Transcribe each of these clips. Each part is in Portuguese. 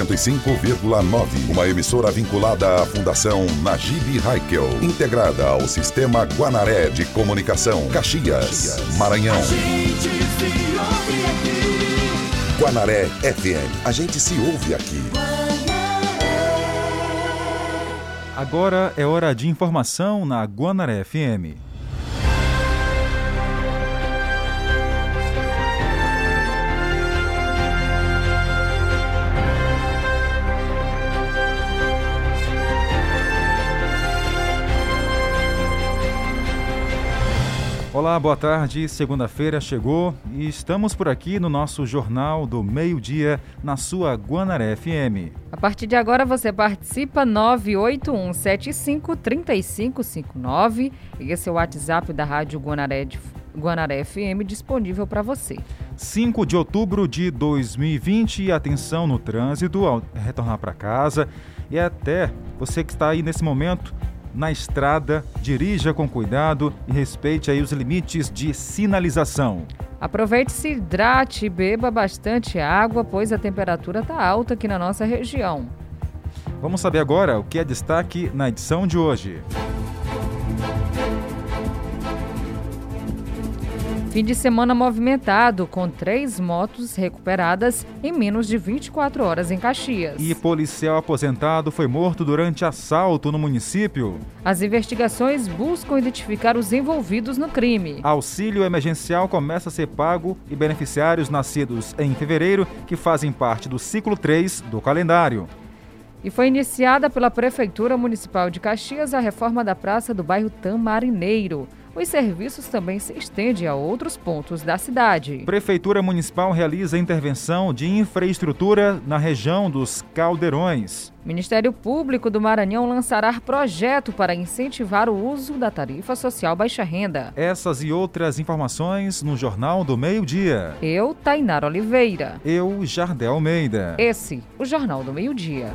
85,9. Uma emissora vinculada à Fundação Najib Haikel. Integrada ao Sistema Guanaré de Comunicação. Caxias, Maranhão. Guanaré FM. A gente se ouve aqui. Agora é hora de informação na Guanaré FM. Olá, boa tarde. Segunda-feira chegou e estamos por aqui no nosso Jornal do Meio-Dia, na sua Guanaré FM. A partir de agora você participa 981753559. Esse é o WhatsApp da Rádio Guanaré, de, Guanaré FM disponível para você. 5 de outubro de 2020, atenção no trânsito ao retornar para casa e até você que está aí nesse momento na estrada, dirija com cuidado e respeite aí os limites de sinalização. Aproveite-se, hidrate e beba bastante água, pois a temperatura está alta aqui na nossa região. Vamos saber agora o que é destaque na edição de hoje. Fim de semana movimentado, com três motos recuperadas em menos de 24 horas em Caxias. E policial aposentado foi morto durante assalto no município. As investigações buscam identificar os envolvidos no crime. Auxílio emergencial começa a ser pago e beneficiários nascidos em fevereiro, que fazem parte do ciclo 3 do calendário. E foi iniciada pela Prefeitura Municipal de Caxias a reforma da praça do bairro Tamarineiro os serviços também se estendem a outros pontos da cidade. Prefeitura Municipal realiza intervenção de infraestrutura na região dos Caldeirões. Ministério Público do Maranhão lançará projeto para incentivar o uso da tarifa social baixa renda. Essas e outras informações no Jornal do Meio-Dia. Eu, Tainara Oliveira. Eu, Jardel Almeida. Esse, o Jornal do Meio-Dia.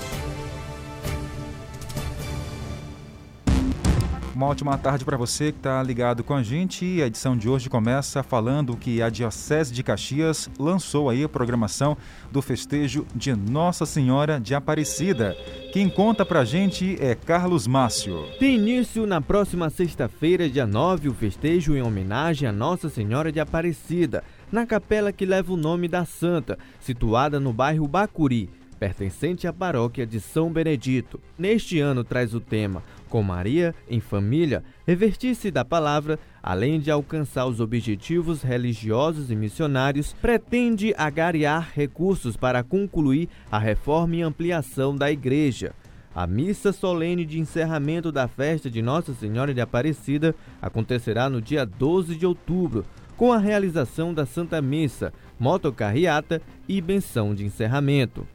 Uma ótima tarde para você que está ligado com a gente. A edição de hoje começa falando que a Diocese de Caxias lançou aí a programação do festejo de Nossa Senhora de Aparecida. Quem conta para a gente é Carlos Márcio. Tem início na próxima sexta-feira, dia 9, o festejo em homenagem a Nossa Senhora de Aparecida, na capela que leva o nome da santa, situada no bairro Bacuri pertencente à paróquia de São Benedito. Neste ano traz o tema Com Maria em Família, revertir-se da palavra, além de alcançar os objetivos religiosos e missionários, pretende agariar recursos para concluir a reforma e ampliação da igreja. A missa solene de encerramento da festa de Nossa Senhora de Aparecida acontecerá no dia 12 de outubro, com a realização da Santa Missa, motocarriata e benção de encerramento.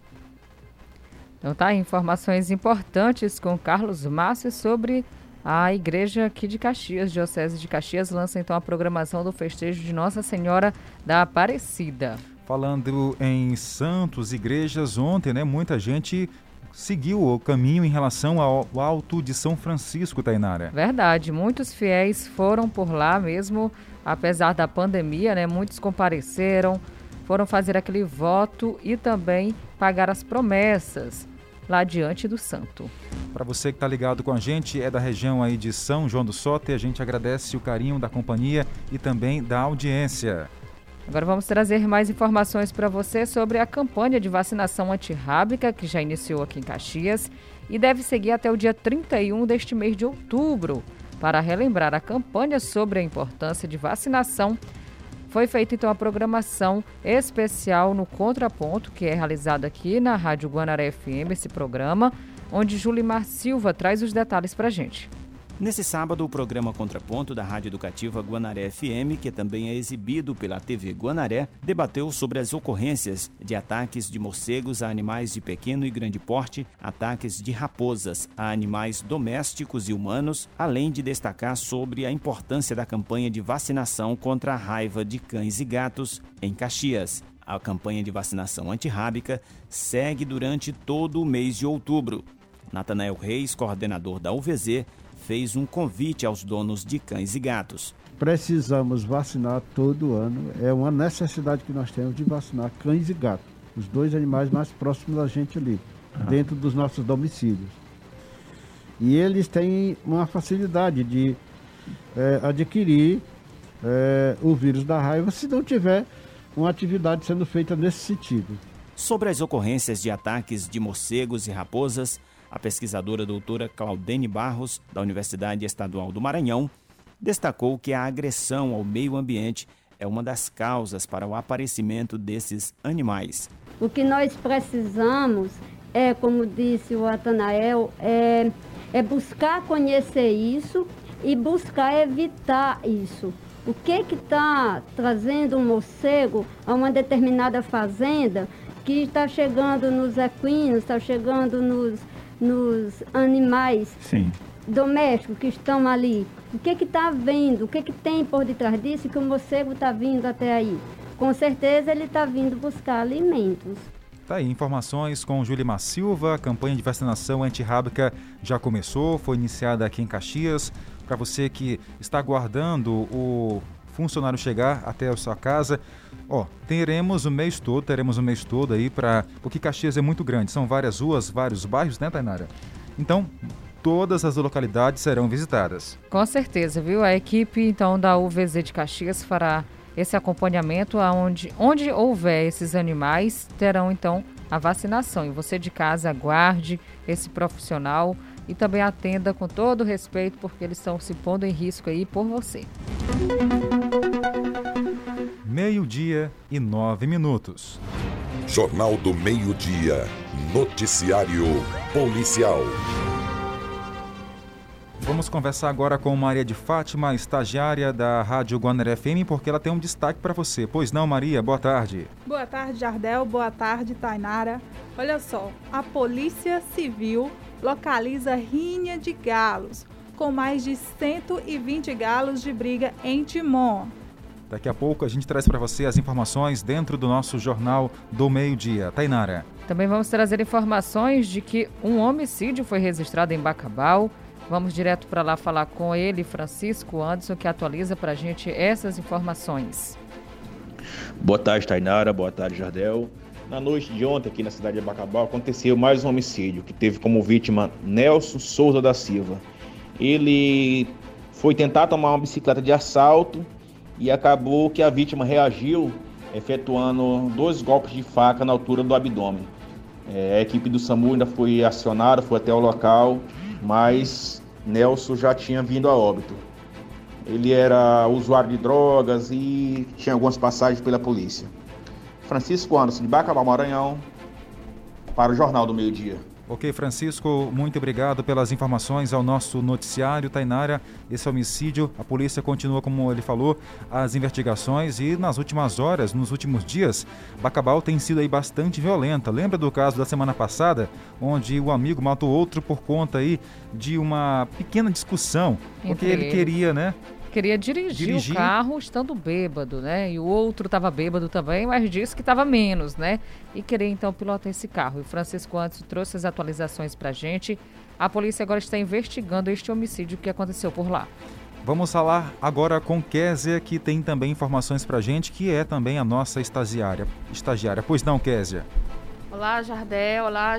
Então tá, informações importantes com Carlos Márcio sobre a igreja aqui de Caxias, Diocese de Caxias, lança então a programação do festejo de Nossa Senhora da Aparecida. Falando em santos, igrejas, ontem, né, muita gente seguiu o caminho em relação ao Alto de São Francisco, Tainara. Verdade, muitos fiéis foram por lá mesmo, apesar da pandemia, né? Muitos compareceram, foram fazer aquele voto e também pagar as promessas lá diante do santo. Para você que está ligado com a gente, é da região aí de São João do Sote, a gente agradece o carinho da companhia e também da audiência. Agora vamos trazer mais informações para você sobre a campanha de vacinação antirrábica que já iniciou aqui em Caxias e deve seguir até o dia 31 deste mês de outubro. Para relembrar a campanha sobre a importância de vacinação, foi feita então a programação especial no Contraponto, que é realizado aqui na Rádio Guanaré FM, esse programa, onde Julimar Silva traz os detalhes para a gente. Nesse sábado, o programa Contraponto da Rádio Educativa Guanaré FM, que também é exibido pela TV Guanaré, debateu sobre as ocorrências de ataques de morcegos a animais de pequeno e grande porte, ataques de raposas a animais domésticos e humanos, além de destacar sobre a importância da campanha de vacinação contra a raiva de cães e gatos em Caxias. A campanha de vacinação antirrábica segue durante todo o mês de outubro. Natanael Reis, coordenador da UVZ, fez um convite aos donos de cães e gatos. Precisamos vacinar todo ano. É uma necessidade que nós temos de vacinar cães e gatos, os dois animais mais próximos da gente ali, dentro dos nossos domicílios. E eles têm uma facilidade de é, adquirir é, o vírus da raiva se não tiver uma atividade sendo feita nesse sentido. Sobre as ocorrências de ataques de morcegos e raposas, a pesquisadora doutora Claudene Barros, da Universidade Estadual do Maranhão, destacou que a agressão ao meio ambiente é uma das causas para o aparecimento desses animais. O que nós precisamos é, como disse o Atanael, é, é buscar conhecer isso e buscar evitar isso. O que que está trazendo um morcego a uma determinada fazenda que está chegando nos equinos, está chegando nos nos animais Sim. domésticos que estão ali. O que está vendo? O que, que tem por detrás disso que o morcego está vindo até aí? Com certeza ele está vindo buscar alimentos. Tá aí, informações com Julimar Silva. A campanha de vacinação antirrábica já começou, foi iniciada aqui em Caxias. Para você que está aguardando o funcionário chegar até a sua casa, ó, teremos o mês todo, teremos o mês todo aí para, porque Caxias é muito grande, são várias ruas, vários bairros, né, Tainara? Então, todas as localidades serão visitadas. Com certeza, viu? A equipe então da UVZ de Caxias fará esse acompanhamento aonde onde houver esses animais terão então a vacinação e você de casa aguarde esse profissional e também atenda com todo respeito porque eles estão se pondo em risco aí por você. Meio-dia e nove minutos. Jornal do Meio-Dia. Noticiário Policial. Vamos conversar agora com Maria de Fátima, estagiária da Rádio Guaneré FM, porque ela tem um destaque para você. Pois não, Maria? Boa tarde. Boa tarde, Jardel. Boa tarde, Tainara. Olha só, a Polícia Civil localiza rinha de galos, com mais de 120 galos de briga em Timon. Daqui a pouco a gente traz para você as informações dentro do nosso Jornal do Meio-Dia. Tainara. Também vamos trazer informações de que um homicídio foi registrado em Bacabal. Vamos direto para lá falar com ele, Francisco Anderson, que atualiza para a gente essas informações. Boa tarde, Tainara. Boa tarde, Jardel. Na noite de ontem, aqui na cidade de Bacabal, aconteceu mais um homicídio que teve como vítima Nelson Souza da Silva. Ele foi tentar tomar uma bicicleta de assalto e acabou que a vítima reagiu efetuando dois golpes de faca na altura do abdômen. É, a equipe do SAMU ainda foi acionada, foi até o local, mas Nelson já tinha vindo a óbito. Ele era usuário de drogas e tinha algumas passagens pela polícia. Francisco Anderson, de Bacabal, Maranhão, para o Jornal do Meio Dia. Ok, Francisco, muito obrigado pelas informações ao nosso noticiário. Tainara, esse homicídio, a polícia continua, como ele falou, as investigações e nas últimas horas, nos últimos dias, Bacabal tem sido aí bastante violenta. Lembra do caso da semana passada, onde o amigo matou outro por conta aí de uma pequena discussão, porque ele queria, né, queria dirigir, dirigir, o carro estando bêbado, né? E o outro estava bêbado também, mas disse que estava menos, né? E queria então pilotar esse carro. E o Francisco antes trouxe as atualizações para a gente. A polícia agora está investigando este homicídio que aconteceu por lá. Vamos falar agora com Késia, que tem também informações para a gente, que é também a nossa estagiária. estagiária. Pois não, Késia? Olá, Jardel. Olá,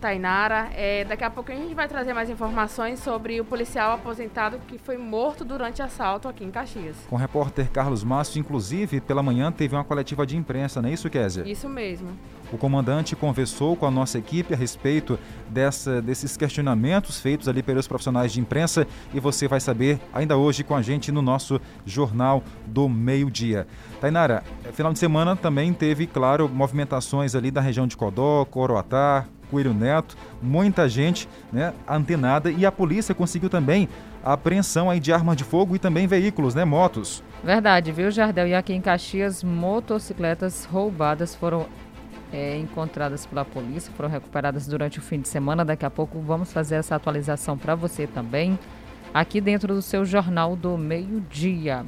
Tainara. É, daqui a pouco a gente vai trazer mais informações sobre o policial aposentado que foi morto durante assalto aqui em Caxias. Com o repórter Carlos Márcio, inclusive, pela manhã teve uma coletiva de imprensa, não é isso, Kézia? Isso mesmo. O comandante conversou com a nossa equipe a respeito dessa, desses questionamentos feitos ali pelos profissionais de imprensa e você vai saber ainda hoje com a gente no nosso Jornal do Meio-Dia. Tainara, final de semana também teve, claro, movimentações ali da região de Codó, Coroatá, Coelho Neto, muita gente né, antenada e a polícia conseguiu também a apreensão aí de armas de fogo e também veículos, né, motos. Verdade, viu, Jardel? E aqui em Caxias, motocicletas roubadas foram é, encontradas pela polícia, foram recuperadas durante o fim de semana. Daqui a pouco vamos fazer essa atualização para você também, aqui dentro do seu Jornal do Meio-Dia.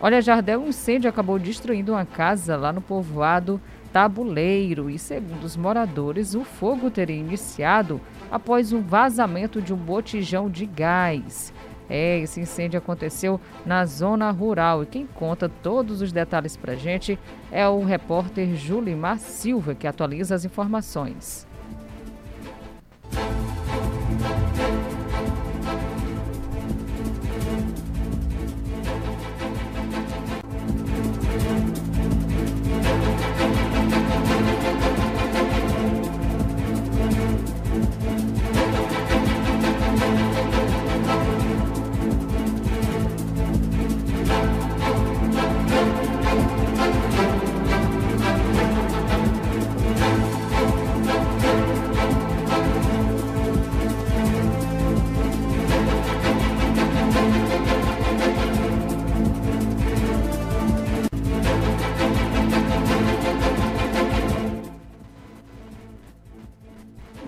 Olha, Jardel, um incêndio acabou destruindo uma casa lá no povoado Tabuleiro e, segundo os moradores, o fogo teria iniciado após um vazamento de um botijão de gás. É, esse incêndio aconteceu na zona rural e quem conta todos os detalhes para gente é o repórter Julimar Silva, que atualiza as informações.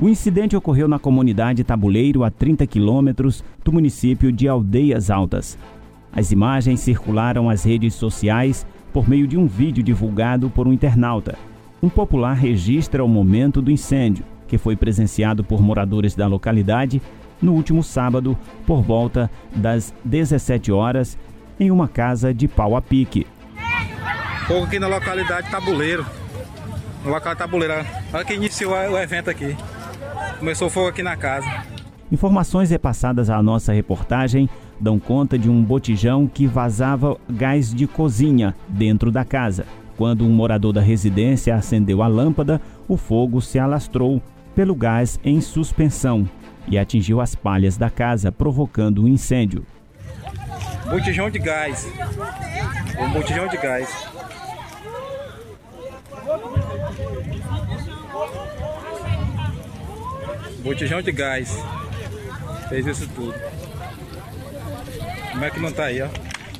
O incidente ocorreu na comunidade Tabuleiro, a 30 quilômetros do município de Aldeias Altas. As imagens circularam às redes sociais por meio de um vídeo divulgado por um internauta. Um popular registra o momento do incêndio, que foi presenciado por moradores da localidade no último sábado, por volta das 17 horas, em uma casa de pau a pique. Fogo aqui na localidade Tabuleiro. No local Tabuleiro. Olha que iniciou o evento aqui. Começou fogo aqui na casa. Informações repassadas à nossa reportagem dão conta de um botijão que vazava gás de cozinha dentro da casa. Quando um morador da residência acendeu a lâmpada, o fogo se alastrou pelo gás em suspensão e atingiu as palhas da casa, provocando um incêndio. Botijão de gás. Um botijão de gás. Botijão de gás. Fez isso tudo. Como é que não tá aí, ó?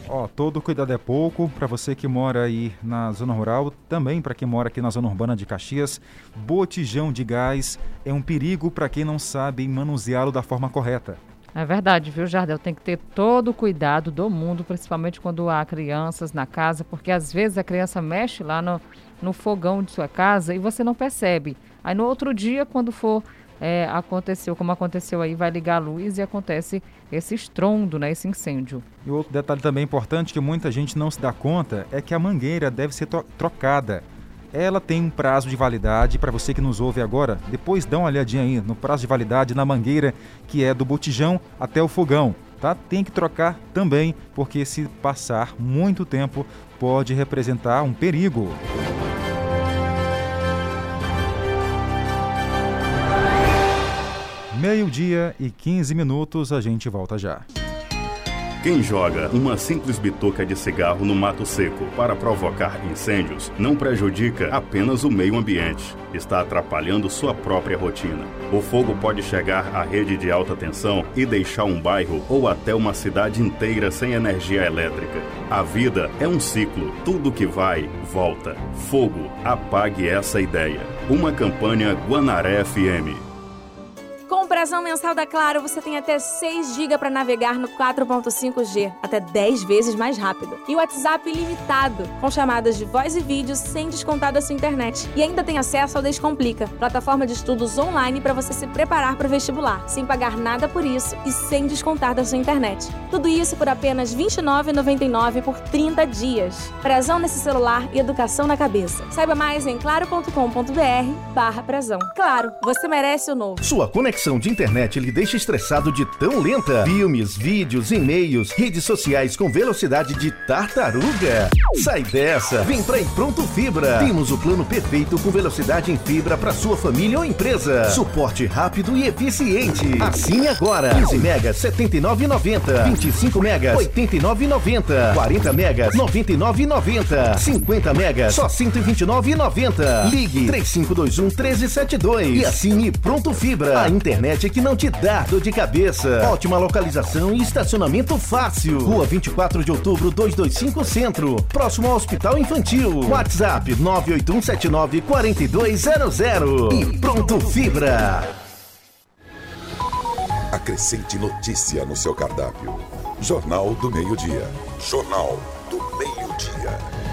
Ó, todo cuidado é pouco para você que mora aí na zona rural, também para quem mora aqui na zona urbana de Caxias. Botijão de gás é um perigo para quem não sabe manuseá-lo da forma correta. É verdade, viu, Jardel? Tem que ter todo o cuidado do mundo, principalmente quando há crianças na casa, porque às vezes a criança mexe lá no, no fogão de sua casa e você não percebe. Aí no outro dia, quando for é, aconteceu, como aconteceu aí, vai ligar a luz e acontece esse estrondo, né, esse incêndio. E outro detalhe também importante que muita gente não se dá conta é que a mangueira deve ser trocada. Ela tem um prazo de validade, para você que nos ouve agora, depois dá uma olhadinha aí no prazo de validade na mangueira que é do botijão até o fogão. Tá? Tem que trocar também, porque se passar muito tempo pode representar um perigo. Meio-dia e 15 minutos, a gente volta já. Quem joga uma simples bituca de cigarro no mato seco para provocar incêndios não prejudica apenas o meio ambiente, está atrapalhando sua própria rotina. O fogo pode chegar à rede de alta tensão e deixar um bairro ou até uma cidade inteira sem energia elétrica. A vida é um ciclo, tudo que vai, volta. Fogo, apague essa ideia. Uma campanha Guanaré FM. Com o Brasão Mensal da Claro, você tem até 6 GB para navegar no 4.5G, até 10 vezes mais rápido. E o WhatsApp ilimitado, com chamadas de voz e vídeo sem descontar da sua internet. E ainda tem acesso ao Descomplica, plataforma de estudos online para você se preparar para o vestibular, sem pagar nada por isso e sem descontar da sua internet. Tudo isso por apenas R$ 29,99 por 30 dias. Brasão nesse celular e educação na cabeça. Saiba mais em claro.com.br barra Claro, você merece o novo. Sua conexão de internet lhe deixa estressado de tão lenta? Filmes, vídeos, e-mails, redes sociais com velocidade de tartaruga? Sai dessa! Vem pra Pronto Fibra. Temos o plano perfeito com velocidade em fibra para sua família ou empresa. Suporte rápido e eficiente. Assim agora. 15 megas 79,90. 25 megas 89,90. 40 megas 99,90. 50 megas só 129,90. Ligue 3521 1372 e assine Pronto Fibra. A internet que não te dá dor de cabeça. Ótima localização e estacionamento fácil. Rua 24 de outubro 225 Centro. Próximo ao Hospital Infantil. WhatsApp 98179 4200. E Pronto Fibra. Acrescente notícia no seu cardápio. Jornal do Meio-Dia. Jornal do Meio-Dia.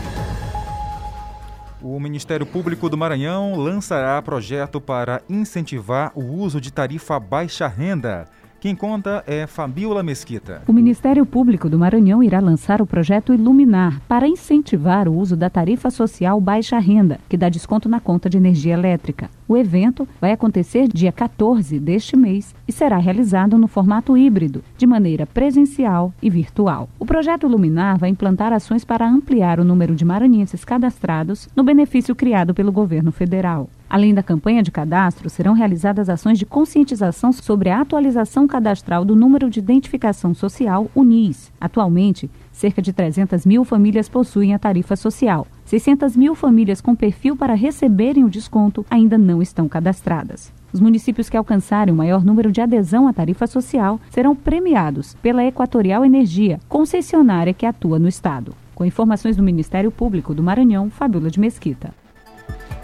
O Ministério Público do Maranhão lançará projeto para incentivar o uso de tarifa baixa renda. Quem conta é Fabiola Mesquita. O Ministério Público do Maranhão irá lançar o projeto Iluminar para incentivar o uso da tarifa social baixa renda, que dá desconto na conta de energia elétrica. O evento vai acontecer dia 14 deste mês e será realizado no formato híbrido, de maneira presencial e virtual. O projeto Iluminar vai implantar ações para ampliar o número de maranhenses cadastrados no benefício criado pelo governo federal. Além da campanha de cadastro, serão realizadas ações de conscientização sobre a atualização cadastral do número de identificação social, UNIS. Atualmente, cerca de 300 mil famílias possuem a tarifa social. 600 mil famílias com perfil para receberem o desconto ainda não estão cadastradas. Os municípios que alcançarem o maior número de adesão à tarifa social serão premiados pela Equatorial Energia, concessionária que atua no estado. Com informações do Ministério Público do Maranhão, Fabíola de Mesquita.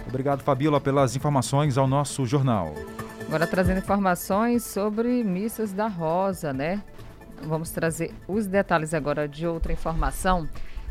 Obrigado, Fabíola, pelas informações ao nosso jornal. Agora trazendo informações sobre missas da Rosa, né? Vamos trazer os detalhes agora de outra informação.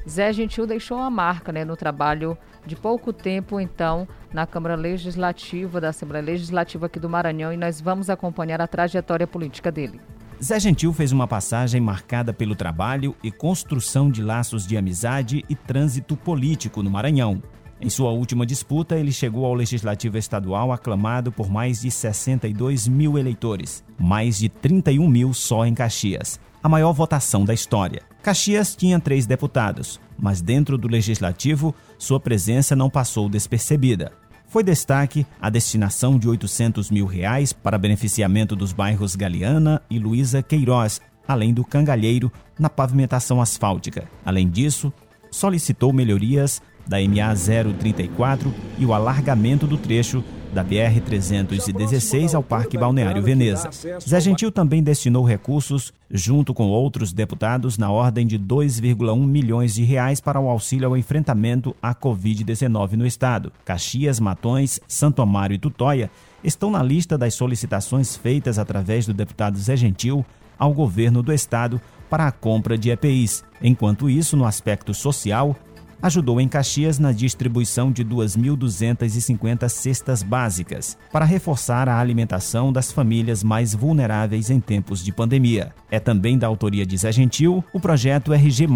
Zé Gentil deixou uma marca né, no trabalho de pouco tempo, então, na Câmara Legislativa da Assembleia Legislativa aqui do Maranhão e nós vamos acompanhar a trajetória política dele. Zé Gentil fez uma passagem marcada pelo trabalho e construção de laços de amizade e trânsito político no Maranhão. Em sua última disputa, ele chegou ao Legislativo Estadual aclamado por mais de 62 mil eleitores, mais de 31 mil só em Caxias, a maior votação da história. Caxias tinha três deputados, mas dentro do Legislativo, sua presença não passou despercebida. Foi destaque a destinação de 800 mil reais para beneficiamento dos bairros Galeana e Luísa Queiroz, além do Cangalheiro, na pavimentação asfáltica. Além disso, solicitou melhorias da MA 034 e o alargamento do trecho da BR-316 ao Parque Balneário Veneza. Zé Gentil também destinou recursos, junto com outros deputados, na ordem de 2,1 milhões de reais para o auxílio ao enfrentamento à Covid-19 no estado. Caxias, Matões, Santo Amaro e Tutóia estão na lista das solicitações feitas através do deputado Zé Gentil ao governo do estado para a compra de EPIs. Enquanto isso, no aspecto social, ajudou em Caxias na distribuição de 2.250 cestas básicas para reforçar a alimentação das famílias mais vulneráveis em tempos de pandemia. É também da autoria de Zé Gentil o projeto RG+,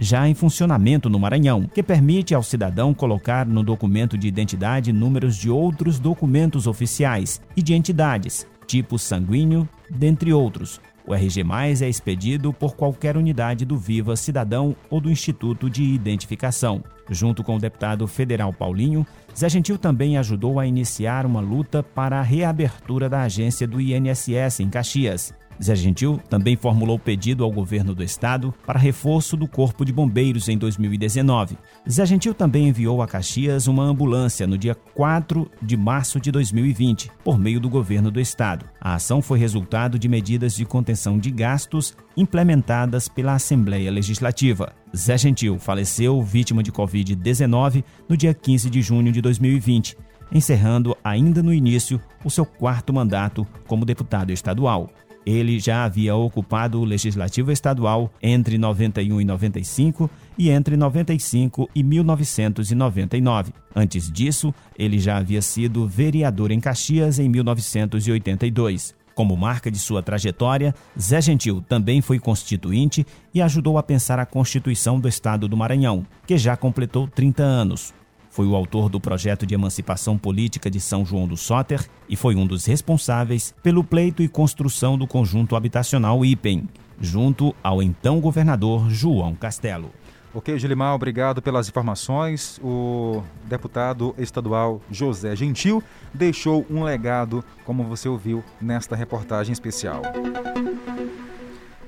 já em funcionamento no Maranhão, que permite ao cidadão colocar no documento de identidade números de outros documentos oficiais e de entidades, tipo sanguíneo, dentre outros, o RG+, é expedido por qualquer unidade do Viva Cidadão ou do Instituto de Identificação. Junto com o deputado federal Paulinho, Zé Gentil também ajudou a iniciar uma luta para a reabertura da agência do INSS em Caxias. Zé Gentil também formulou pedido ao governo do estado para reforço do Corpo de Bombeiros em 2019. Zé Gentil também enviou a Caxias uma ambulância no dia 4 de março de 2020, por meio do governo do estado. A ação foi resultado de medidas de contenção de gastos implementadas pela Assembleia Legislativa. Zé Gentil faleceu vítima de Covid-19 no dia 15 de junho de 2020 encerrando ainda no início o seu quarto mandato como deputado estadual. Ele já havia ocupado o legislativo estadual entre 91 e 95 e entre 95 e 1999. Antes disso, ele já havia sido vereador em Caxias em 1982. Como marca de sua trajetória, Zé Gentil também foi constituinte e ajudou a pensar a Constituição do Estado do Maranhão, que já completou 30 anos Foi o autor do projeto de emancipação política de São João do Soter e foi um dos responsáveis pelo pleito e construção do conjunto habitacional IPEM, junto ao então governador João Castelo. Ok, Gilimar, obrigado pelas informações. O deputado estadual José Gentil deixou um legado, como você ouviu nesta reportagem especial.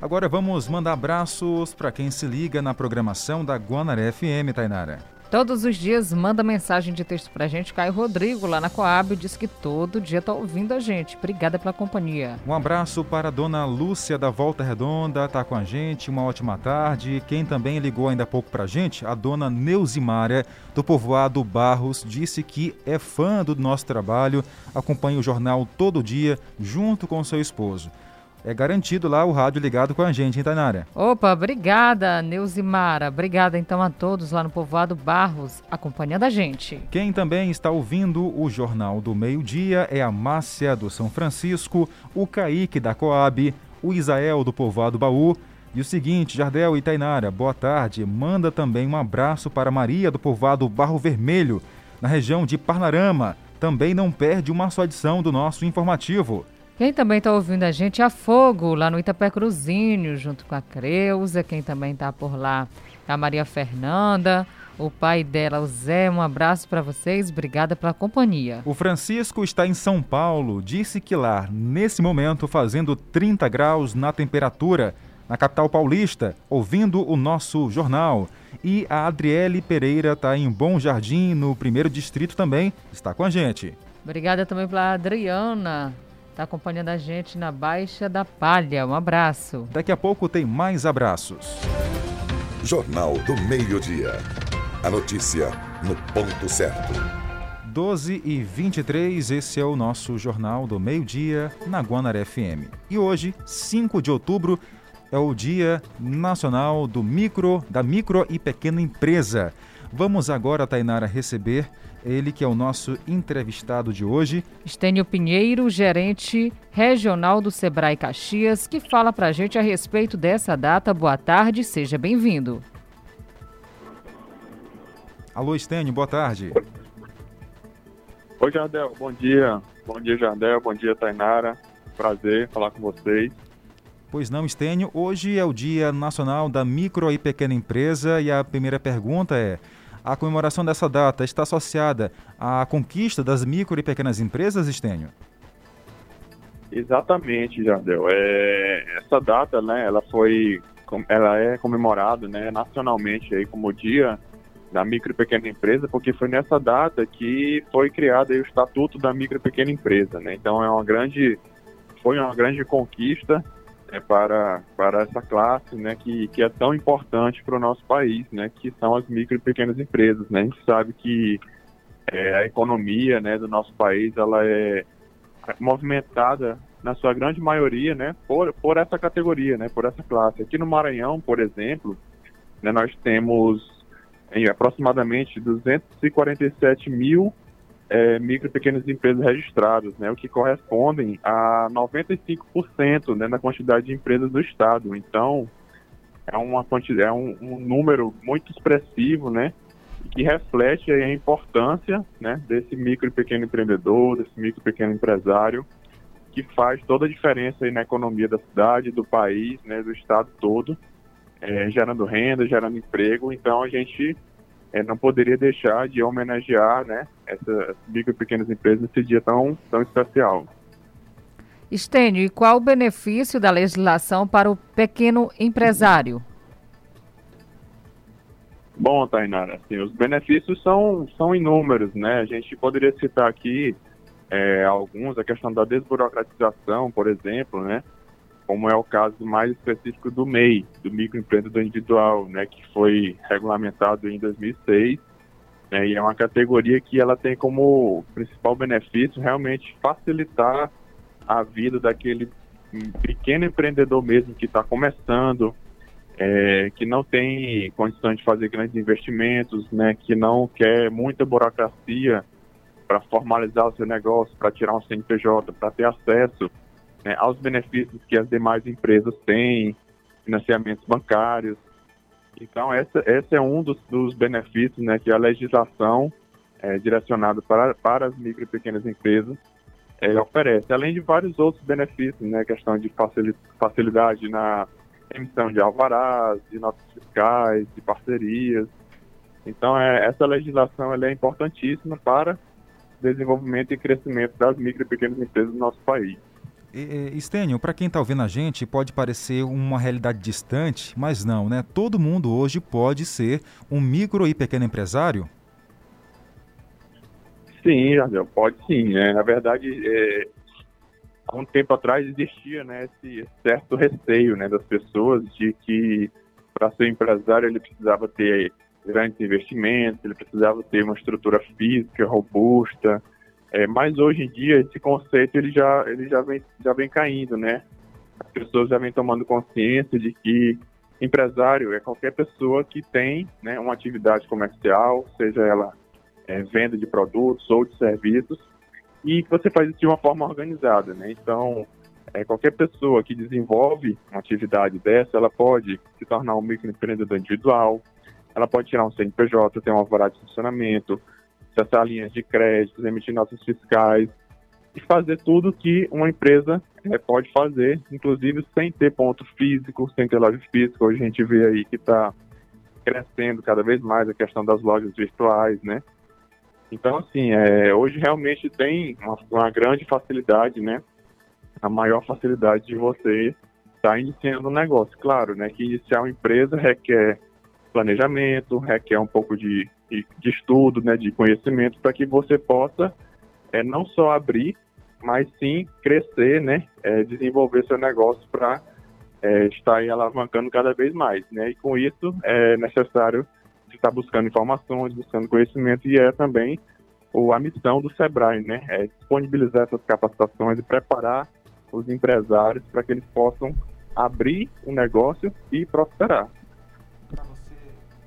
Agora vamos mandar abraços para quem se liga na programação da Guanaré FM, Tainara. Todos os dias manda mensagem de texto pra gente. Caio Rodrigo, lá na Coab, diz que todo dia tá ouvindo a gente. Obrigada pela companhia. Um abraço para a dona Lúcia da Volta Redonda, tá com a gente. Uma ótima tarde. Quem também ligou ainda há pouco pra gente, a dona Neuzimária, do povoado Barros, disse que é fã do nosso trabalho, acompanha o jornal todo dia, junto com seu esposo é garantido lá o rádio ligado com a gente, hein, Tainara? Opa, obrigada, Neuzimara. Obrigada, então, a todos lá no Povoado Barros, acompanhando a gente. Quem também está ouvindo o Jornal do Meio-Dia é a Márcia do São Francisco, o Kaique da Coab, o Isael do Povoado Baú. E o seguinte, Jardel e Tainara, boa tarde. Manda também um abraço para Maria do Povoado Barro Vermelho, na região de Parnarama. Também não perde uma só edição do nosso informativo. Quem também está ouvindo a gente é a Fogo, lá no Itapé Cruzinho, junto com a Creuza. Quem também está por lá é a Maria Fernanda. O pai dela, o Zé, um abraço para vocês, obrigada pela companhia. O Francisco está em São Paulo, disse que lá, nesse momento, fazendo 30 graus na temperatura, na capital paulista, ouvindo o nosso jornal. E a Adriele Pereira está em Bom Jardim, no primeiro distrito também, está com a gente. Obrigada também pela Adriana, está acompanhando a gente na Baixa da Palha. Um abraço. Daqui a pouco tem mais abraços. Jornal do Meio-Dia. A notícia no ponto certo. 12 e 23, esse é o nosso Jornal do Meio-Dia na Guanaré FM. E hoje, 5 de outubro, é o Dia Nacional do Micro, da Micro e Pequena Empresa. Vamos agora, Tainara, receber ele que é o nosso entrevistado de hoje. Estênio Pinheiro, gerente regional do Sebrae Caxias, que fala para a gente a respeito dessa data. Boa tarde, seja bem-vindo. Alô, Estênio, boa tarde. Oi, Jardel, bom dia. Bom dia, Jardel, bom dia, Tainara. Prazer falar com vocês. Pois não, Estênio. Hoje é o Dia Nacional da Micro e Pequena Empresa e a primeira pergunta é: a comemoração dessa data está associada à conquista das micro e pequenas empresas, Estênio? Exatamente, Jardel. É, essa data, né, ela foi, ela é comemorada, né, nacionalmente aí como Dia da Micro e Pequena Empresa, porque foi nessa data que foi criado aí o Estatuto da Micro e Pequena Empresa, né? Então é uma grande, foi uma grande conquista é, para, para essa classe né, que, que é tão importante para o nosso país, né, que são as micro e pequenas empresas. Né? A gente sabe que é, a economia né, do nosso país ela é movimentada na sua grande maioria né, por, por essa categoria, né, por essa classe. Aqui no Maranhão, por exemplo, né, nós temos em aproximadamente 247 mil é, micro e pequenas empresas registradas, né, o que correspondem a 95% né, da quantidade de empresas do estado. Então, é, uma quantidade, é um, um número muito expressivo, né, que reflete a importância né, desse micro e pequeno empreendedor, desse micro e pequeno empresário, que faz toda a diferença na economia da cidade, do país, né, do estado todo, é, gerando renda, gerando emprego. Então, a gente é, não poderia deixar de homenagear né, essas micro e pequenas empresas nesse dia tão, tão especial. Estênio, e qual o benefício da legislação para o pequeno empresário? Bom, Tainara, assim, os benefícios são, são inúmeros, né? A gente poderia citar aqui é, alguns, a questão da desburocratização, por exemplo, né? Como é o caso mais específico do MEI, do microempreendedor individual, né, que foi regulamentado em 2006, né, e é uma categoria que ela tem como principal benefício realmente facilitar a vida daquele pequeno empreendedor mesmo que está começando, é, que não tem condições de fazer grandes investimentos, né, que não quer muita burocracia para formalizar o seu negócio, para tirar um CNPJ, para ter acesso né, aos benefícios que as demais empresas têm, financiamentos bancários. Então, essa, esse é um dos, dos benefícios né, que a legislação é, direcionado para, para as micro e pequenas empresas, é, oferece, além de vários outros benefícios, né, questão de facilidade na emissão de alvarás, de notas fiscais, de parcerias. Então, é, essa legislação é importantíssima para desenvolvimento e crescimento das micro e pequenas empresas do nosso país. Estênio, para quem está ouvindo a gente, pode parecer uma realidade distante, mas não, né? Todo mundo hoje pode ser um micro e pequeno empresário? Sim, Jardel, pode sim. Né? Na verdade, é, há um tempo atrás existia né, esse certo receio né, das pessoas de que para ser empresário ele precisava ter grandes investimentos, ele precisava ter uma estrutura física robusta, é, mas hoje em dia esse conceito ele já, ele já, vem, já vem caindo, né? As pessoas já vêm tomando consciência de que empresário é qualquer pessoa que tem né, uma atividade comercial, seja ela é, venda de produtos ou de serviços, e que você faz isso de uma forma organizada, né? Então, é, qualquer pessoa que desenvolve uma atividade dessa, ela pode se tornar um microempreendedor individual, ela pode tirar um CNPJ, ter um alvará de funcionamento, acessar linhas de crédito, emitir notas fiscais e fazer tudo que uma empresa é, pode fazer, inclusive sem ter ponto físico, sem ter loja física. Hoje a gente vê aí que está crescendo cada vez mais a questão das lojas virtuais, né? Então, assim, é, hoje realmente tem uma, uma, grande facilidade, né? A maior facilidade de você estar tá iniciando um negócio. Claro, né? Que iniciar uma empresa requer planejamento, requer um pouco de, de, de estudo, né? De conhecimento para que você possa é, não só abrir, mas sim crescer, né? É, desenvolver seu negócio para é, estar aí alavancando cada vez mais, né? E com isso é necessário estar buscando informações, buscando conhecimento, e é também a missão do SEBRAE, né? É disponibilizar essas capacitações e preparar os empresários para que eles possam abrir o um negócio e prosperar.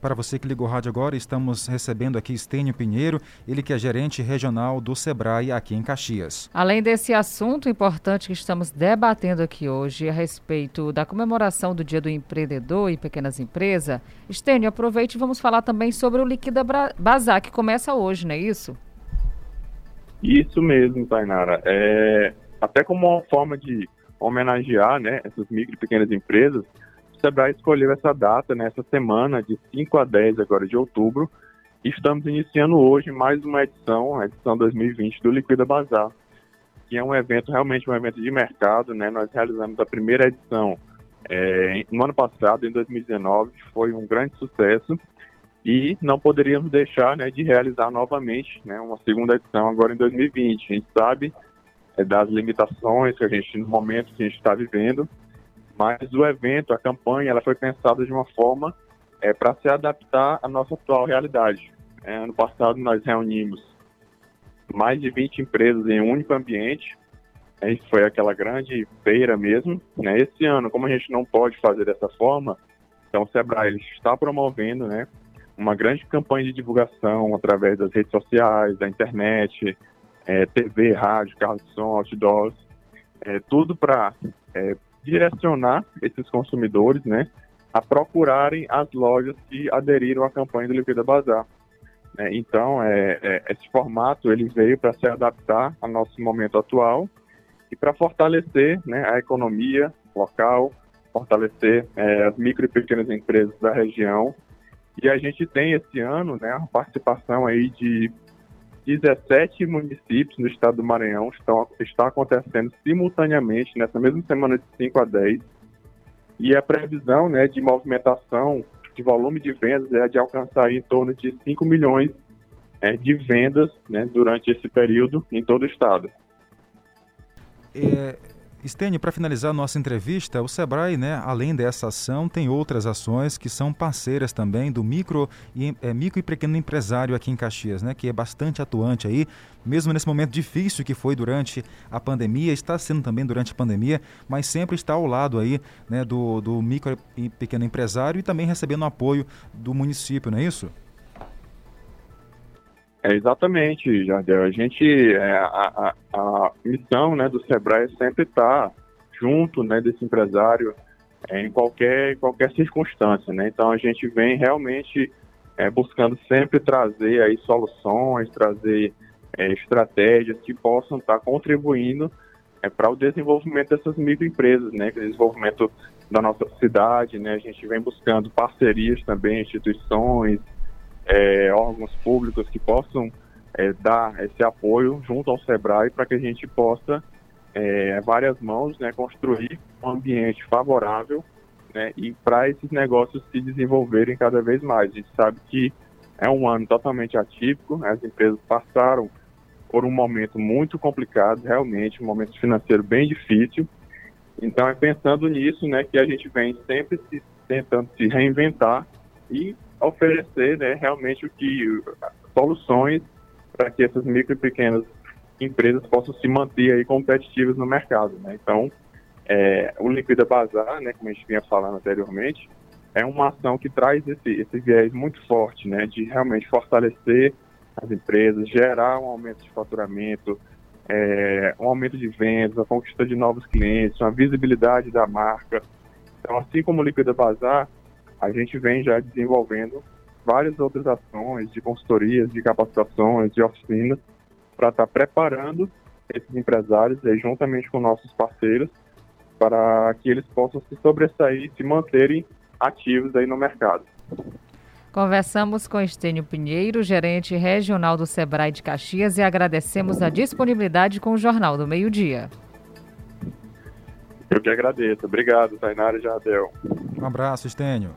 Para você que ligou o rádio agora, estamos recebendo aqui Estênio Pinheiro, ele que é gerente regional do Sebrae aqui em Caxias. Além desse assunto importante que estamos debatendo aqui hoje a respeito da comemoração do Dia do Empreendedor e Pequenas Empresas, Estênio, aproveite e vamos falar também sobre o Liquida Bazar, que começa hoje, não é isso? Isso mesmo, Tainara. É, até como uma forma de homenagear né, essas micro e pequenas empresas, Sebrae escolheu essa data, nessa né, semana, de 5 a 10 agora de outubro. E estamos iniciando hoje mais uma edição, a edição 2020 do Liquida Bazar, que é um evento, realmente um evento de mercado, né? Nós realizamos a primeira edição é, no ano passado, em 2019, foi um grande sucesso e não poderíamos deixar né, de realizar novamente né, uma segunda edição agora em 2020. A gente sabe é, das limitações que a gente, no momento que a gente está vivendo, mas o evento, a campanha, ela foi pensada de uma forma é, para se adaptar à nossa atual realidade. É, ano passado nós reunimos mais de 20 empresas em um único ambiente, é, foi aquela grande feira mesmo. Né? Esse ano, como a gente não pode fazer dessa forma, então o Sebrae está promovendo né, uma grande campanha de divulgação através das redes sociais, da internet, é, TV, rádio, carro de som, outdoors, é, tudo para é, direcionar esses consumidores, né, a procurarem as lojas que aderiram à campanha do Liquida Bazar. É, então, é, é, esse formato ele veio para se adaptar ao nosso momento atual e para fortalecer né, a economia local, fortalecer é, as micro e pequenas empresas da região. E a gente tem esse ano né, a participação aí de 17 municípios no estado do Maranhão estão está acontecendo simultaneamente nessa mesma semana de 5 a 10. E a previsão né, de movimentação de volume de vendas é de alcançar em torno de 5 milhões é, de vendas né, durante esse período em todo o estado. É, Estênio, para finalizar nossa entrevista, o Sebrae, né, além dessa ação, tem outras ações que são parceiras também do micro e, é, micro e pequeno empresário aqui em Caxias, né, que é bastante atuante aí, mesmo nesse momento difícil que foi durante a pandemia, está sendo também durante a pandemia, mas sempre está ao lado aí né, do, do micro e pequeno empresário e também recebendo apoio do município, não é isso? É, exatamente, Jardel. A gente, é, a, a, a, missão né, do Sebrae é sempre estar junto né, desse empresário é, em qualquer, qualquer circunstância. Né? Então a gente vem realmente é, buscando sempre trazer aí soluções, trazer é, estratégias que possam estar contribuindo é, para o desenvolvimento dessas microempresas, né, desenvolvimento da nossa cidade, né, a gente vem buscando parcerias também, instituições, é, órgãos públicos que possam é, dar esse apoio junto ao SEBRAE para que a gente possa, é, várias mãos, né, construir um ambiente favorável né, e para esses negócios se desenvolverem cada vez mais. A gente sabe que é um ano totalmente atípico, as empresas passaram por um momento muito complicado, realmente, um momento financeiro bem difícil. Então é pensando nisso, né, que a gente vem sempre se, tentando se reinventar e oferecer, né, realmente o que soluções para que essas micro e pequenas empresas possam se manter aí competitivas no mercado, né? Então, é, o Liquida Bazar, né, como a gente vinha falando anteriormente, é uma ação que traz esse, esse viés muito forte, né, de realmente fortalecer as empresas, gerar um aumento de faturamento, é, um aumento de vendas, a conquista de novos clientes, uma visibilidade da marca. Então, assim como o Liquida Bazar, a gente vem já desenvolvendo várias outras ações de consultorias, de capacitações, de oficinas, para estar tá preparando esses empresários, aí, juntamente com nossos parceiros, para que eles possam se sobressair, se manterem ativos aí no mercado. Conversamos com Estênio Pinheiro, gerente regional do Sebrae de Caxias, e agradecemos a disponibilidade com o Jornal do Meio Dia. Eu que agradeço. Obrigado, Tainara e Jardel. Um abraço, Estênio.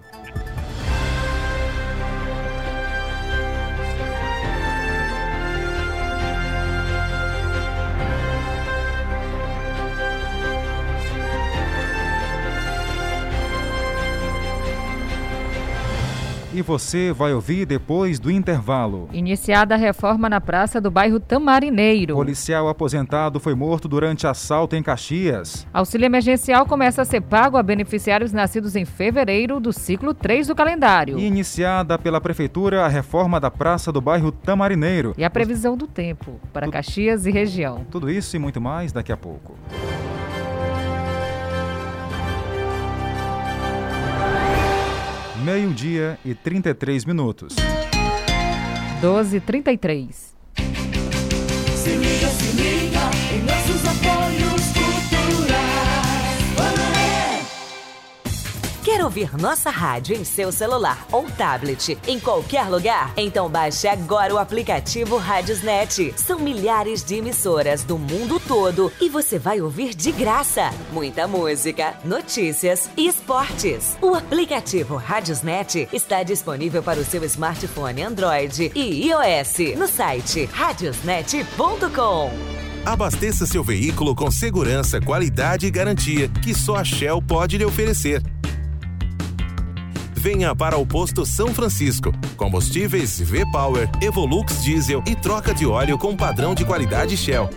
E você vai ouvir depois do intervalo. Iniciada a reforma na praça do bairro Tamarineiro. Policial aposentado foi morto durante assalto em Caxias. Auxílio emergencial começa a ser pago a beneficiários nascidos em fevereiro do ciclo 3 do calendário. E iniciada pela prefeitura a reforma da praça do bairro Tamarineiro. E a previsão do tempo para Caxias e região. Tudo isso e muito mais daqui a pouco. Meio-dia e 33 minutos. 12h33. Quer ouvir nossa rádio em seu celular ou tablet em qualquer lugar? Então baixe agora o aplicativo Rádiosnet. São milhares de emissoras do mundo todo e você vai ouvir de graça muita música, notícias e esportes. O aplicativo Rádiosnet está disponível para o seu smartphone Android e iOS no site radiosnet.com. Abasteça seu veículo com segurança, qualidade e garantia que só a Shell pode lhe oferecer venha para o posto São Francisco. Combustíveis V-Power, Evolux Diesel e troca de óleo com padrão de qualidade Shell.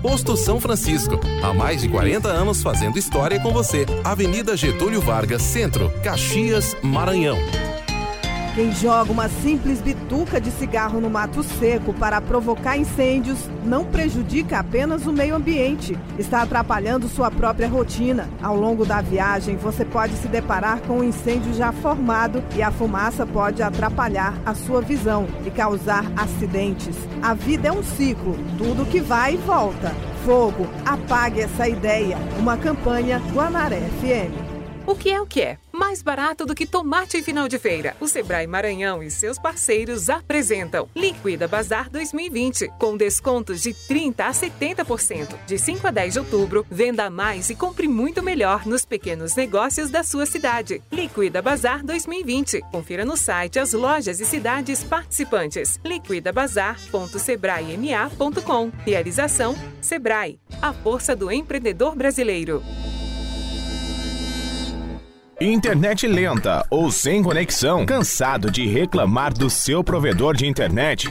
Posto São Francisco, há mais de 40 anos fazendo história com você. Avenida Getúlio Vargas, Centro, Caxias, Maranhão. Quem joga uma simples bituca de cigarro no mato seco para provocar incêndios não prejudica apenas o meio ambiente, está atrapalhando sua própria rotina. Ao longo da viagem, você pode se deparar com um incêndio já formado e a fumaça pode atrapalhar a sua visão e causar acidentes. A vida é um ciclo, tudo que vai e volta. Fogo, apague essa ideia. Uma campanha Guanaré FM. O que é o que é? Mais barato do que tomate em final de feira. O Sebrae Maranhão e seus parceiros apresentam Liquida Bazar 2020, com descontos de 30% a 70%. De 5 a 10 de outubro, venda mais e compre muito melhor nos pequenos negócios da sua cidade. Liquida Bazar 2020. Confira no site as lojas e cidades participantes. liquidabazar.sebraema.com. Realização Sebrae. A força do empreendedor brasileiro. Internet lenta ou sem conexão? Cansado de reclamar do seu provedor de internet?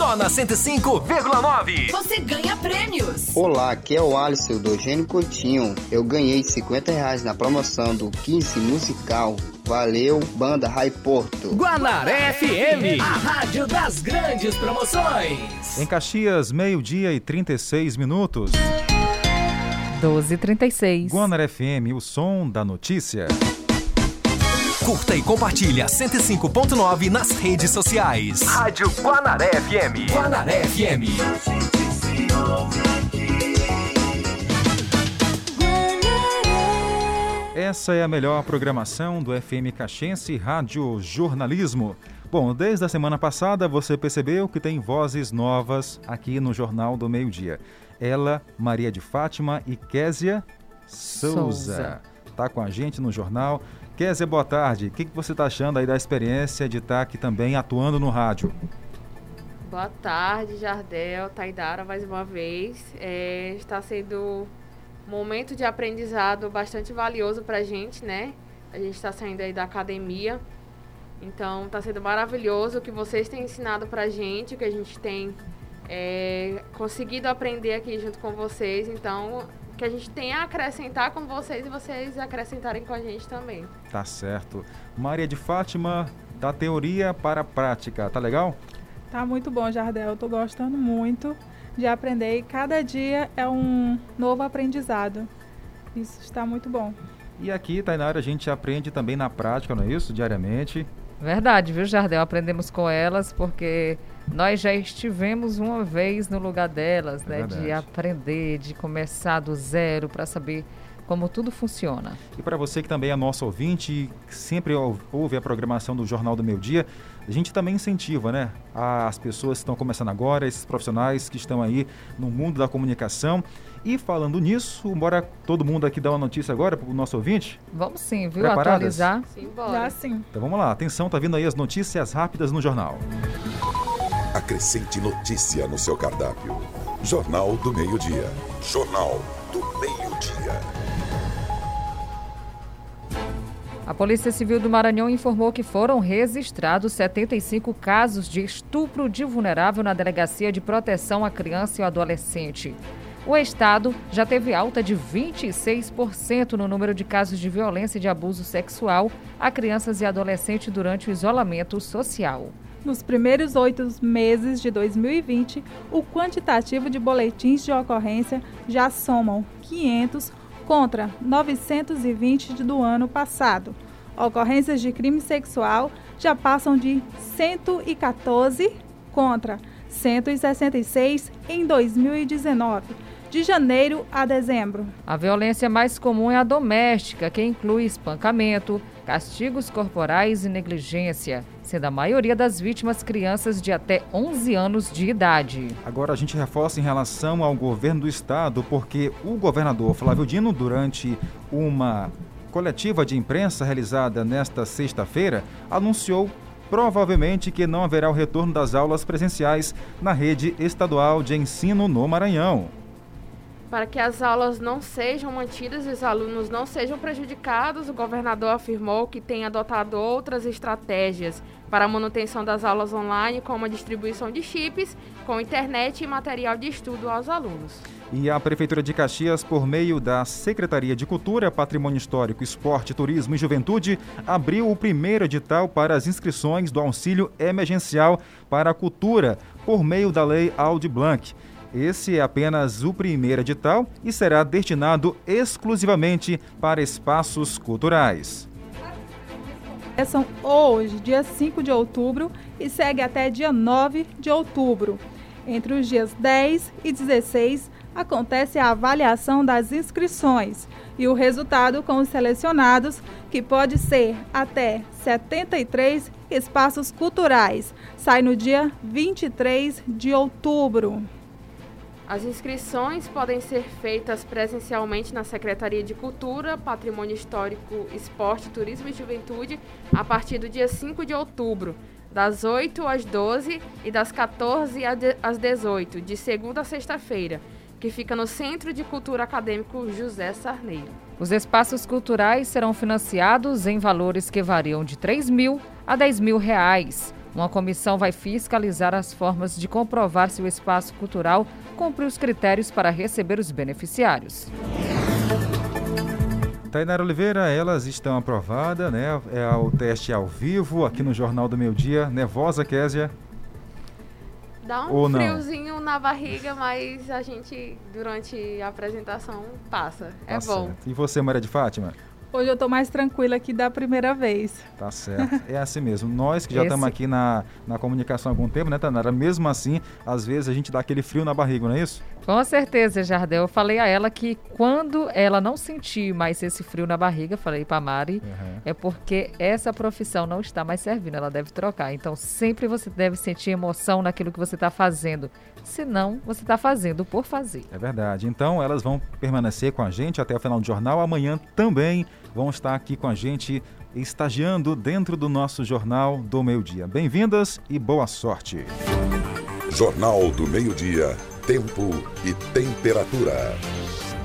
Só na 105,9. Você ganha prêmios. Olá, aqui é o Alisson do Eugênio Coutinho. Eu ganhei 50 reais na promoção do 15 musical. Valeu, Banda Rai Porto. Guanaré FM, a rádio das grandes promoções. Em Caxias, meio-dia e 36 minutos. 12h36. Guanaré FM, o som da notícia. Curta e compartilha 105.9 nas redes sociais. Rádio Guanaré FM. Guanaré FM. Essa é a melhor programação do FM Caxense Rádio Jornalismo. Bom, desde a semana passada você percebeu que tem vozes novas aqui no Jornal do Meio Dia. Ela, Maria de Fátima e Késia Souza. Souza. Tá com a gente no jornal. Kézia, boa tarde. O que, que você está achando aí da experiência de estar tá aqui também atuando no rádio? Boa tarde, Jardel, Taidara, mais uma vez. É, está sendo um momento de aprendizado bastante valioso para a gente, né? A gente está saindo aí da academia. Então, está sendo maravilhoso o que vocês têm ensinado para a gente, o que a gente tem é, conseguido aprender aqui junto com vocês. Então, que a gente tem a acrescentar com vocês e vocês acrescentarem com a gente também. Tá certo. Maria de Fátima, da teoria para a prática, tá legal? Tá muito bom, Jardel. Eu tô gostando muito de aprender e cada dia é um novo aprendizado. Isso está muito bom. E aqui, Tainara, a gente aprende também na prática, não é isso? Diariamente. Verdade, viu, Jardel? Aprendemos com elas porque nós já estivemos uma vez no lugar delas, é né? Verdade. De aprender, de começar do zero para saber como tudo funciona. E para você que também é nosso ouvinte e sempre ouve a programação do Jornal do Meio Dia, a gente também incentiva, né? As pessoas que estão começando agora, esses profissionais que estão aí no mundo da comunicação. E falando nisso, bora todo mundo aqui dar uma notícia agora para o nosso ouvinte? Vamos sim, viu? Preparadas? Atualizar. Sim, bora. Já sim. Então vamos lá, atenção, tá vindo aí as notícias rápidas no jornal. Acrescente notícia no seu cardápio. Jornal do Meio-Dia. Jornal A Polícia Civil do Maranhão informou que foram registrados 75 casos de estupro de vulnerável na Delegacia de Proteção à Criança e ao Adolescente. O Estado já teve alta de 26% no número de casos de violência e de abuso sexual a crianças e adolescentes durante o isolamento social. Nos primeiros oito meses de 2020, o quantitativo de boletins de ocorrência já somam 500 contra 920 do ano passado. Ocorrências de crime sexual já passam de 114 contra 166 em 2019 de janeiro a dezembro. A violência mais comum é a doméstica, que inclui espancamento, castigos corporais e negligência, sendo a maioria das vítimas crianças de até 11 anos de idade. Agora a gente reforça em relação ao governo do estado, porque o governador Flávio Dino, durante uma coletiva de imprensa realizada nesta sexta-feira, anunciou provavelmente que não haverá o retorno das aulas presenciais na rede estadual de ensino no Maranhão para que as aulas não sejam mantidas e os alunos não sejam prejudicados, o governador afirmou que tem adotado outras estratégias para a manutenção das aulas online, como a distribuição de chips, com internet e material de estudo aos alunos. E a Prefeitura de Caxias, por meio da Secretaria de Cultura, Patrimônio Histórico, Esporte, Turismo e Juventude, abriu o primeiro edital para as inscrições do auxílio emergencial para a cultura, por meio da Lei Aldi Blanc. Esse é apenas o primeiro edital e será destinado exclusivamente para espaços culturais. São hoje, dia 5 de outubro, e segue até dia 9 de outubro. Entre os dias 10 e 16 acontece a avaliação das inscrições e o resultado com os selecionados, que pode ser até 73 espaços culturais, sai no dia 23 de outubro. As inscrições podem ser feitas presencialmente na Secretaria de Cultura, Patrimônio Histórico, Esporte, Turismo e Juventude a partir do dia 5 de outubro, das 8 às 12 e das 14 às 18, de segunda a sexta-feira, que fica no Centro de Cultura Acadêmico José Sarneiro. Os espaços culturais serão financiados em valores que variam de 3 mil a 10 mil reais. Uma comissão vai fiscalizar as formas de comprovar se o espaço cultural cumpre os critérios para receber os beneficiários. Tainara Oliveira, elas estão aprovadas, né? É o teste ao vivo aqui no Jornal do Meio Dia. Nervosa, Késia? Dá um Ou friozinho não? na barriga, mas a gente, durante a apresentação, passa. É tá bom. Certo. E você, Maria de Fátima? Hoje eu estou mais tranquila que da primeira vez. Tá certo. É assim mesmo. Nós que já estamos aqui na, na comunicação há algum tempo, né, Tanara? Mesmo assim, às vezes a gente dá aquele frio na barriga, não é isso? Com certeza, Jardel. Eu falei a ela que quando ela não sentir mais esse frio na barriga, falei para Mari, uhum. é porque essa profissão não está mais servindo, ela deve trocar. Então, sempre você deve sentir emoção naquilo que você está fazendo. Senão, você está fazendo por fazer. É verdade. Então, elas vão permanecer com a gente até o final do jornal. Amanhã também vão estar aqui com a gente, estagiando dentro do nosso Jornal do Meio Dia. Bem-vindas e boa sorte. Jornal do Meio Dia. Tempo e temperatura.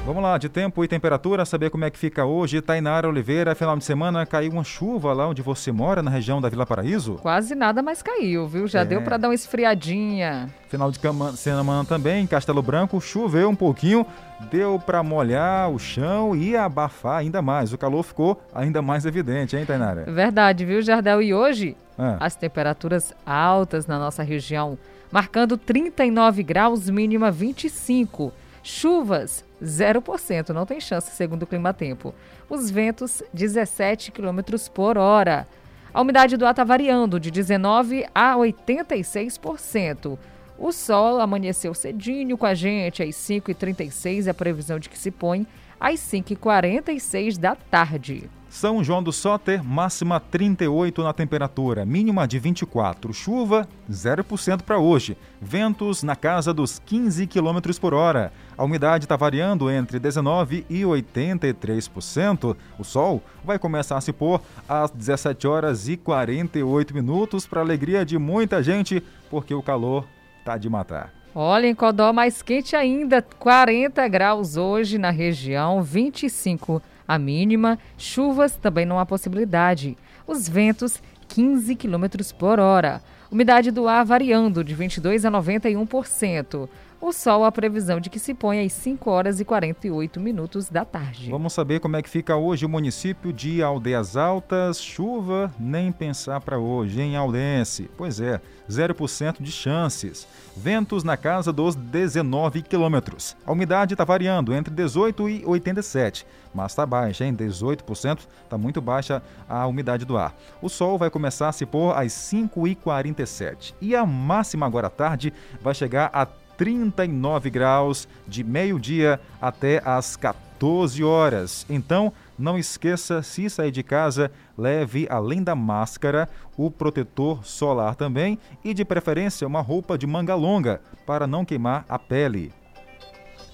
Vamos lá, de tempo e temperatura, saber como é que fica hoje. Tainara Oliveira, final de semana caiu uma chuva lá onde você mora, na região da Vila Paraíso? Quase nada, mas caiu, viu? Já é. deu para dar uma esfriadinha. Final de semana também, Castelo Branco, choveu um pouquinho, deu para molhar o chão e abafar ainda mais. O calor ficou ainda mais evidente, hein, Tainara? Verdade, viu, Jardel? E hoje, ah. as temperaturas altas na nossa região, marcando 39 graus, mínima 25. Chuvas 0%, não tem chance, segundo o Clima Tempo. Os ventos, 17 km por hora. A umidade do ar está variando de 19% a 86%. O sol amanheceu cedinho com a gente às 5h36, é a previsão de que se põe às 5h46 da tarde. São João do Soter, máxima 38 na temperatura, mínima de 24. Chuva, 0% para hoje. Ventos na casa dos 15 km por hora. A umidade está variando entre 19% e 83%. O sol vai começar a se pôr às 17 horas e 48 minutos, para alegria de muita gente, porque o calor tá de matar. Olha, em Codó mais quente ainda, 40 graus hoje na região, 25 a mínima, chuvas também não há possibilidade. Os ventos 15 km por hora. Umidade do ar variando de 22 a 91%. O sol, a previsão de que se põe às 5 horas e 48 minutos da tarde. Vamos saber como é que fica hoje o município de Aldeias Altas. Chuva, nem pensar para hoje, em Aulense. Pois é, 0% de chances. Ventos na casa dos 19 quilômetros. A umidade está variando entre 18 e 87, mas está baixa, em 18%, está muito baixa a umidade do ar. O sol vai começar a se pôr às 5h47 e a máxima agora à tarde vai chegar a 39 graus de meio-dia até às 14 horas. Então, não esqueça, se sair de casa, leve além da máscara o protetor solar também e de preferência uma roupa de manga longa para não queimar a pele.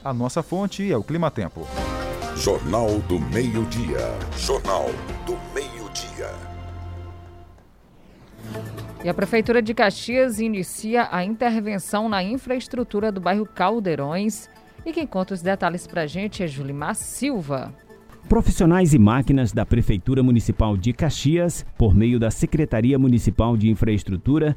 A nossa fonte é o Clima Tempo. Jornal do Meio-Dia. Jornal do Meio-Dia. E a Prefeitura de Caxias inicia a intervenção na infraestrutura do bairro Caldeirões. E quem conta os detalhes para a gente é Julimar Silva. Profissionais e máquinas da Prefeitura Municipal de Caxias, por meio da Secretaria Municipal de Infraestrutura,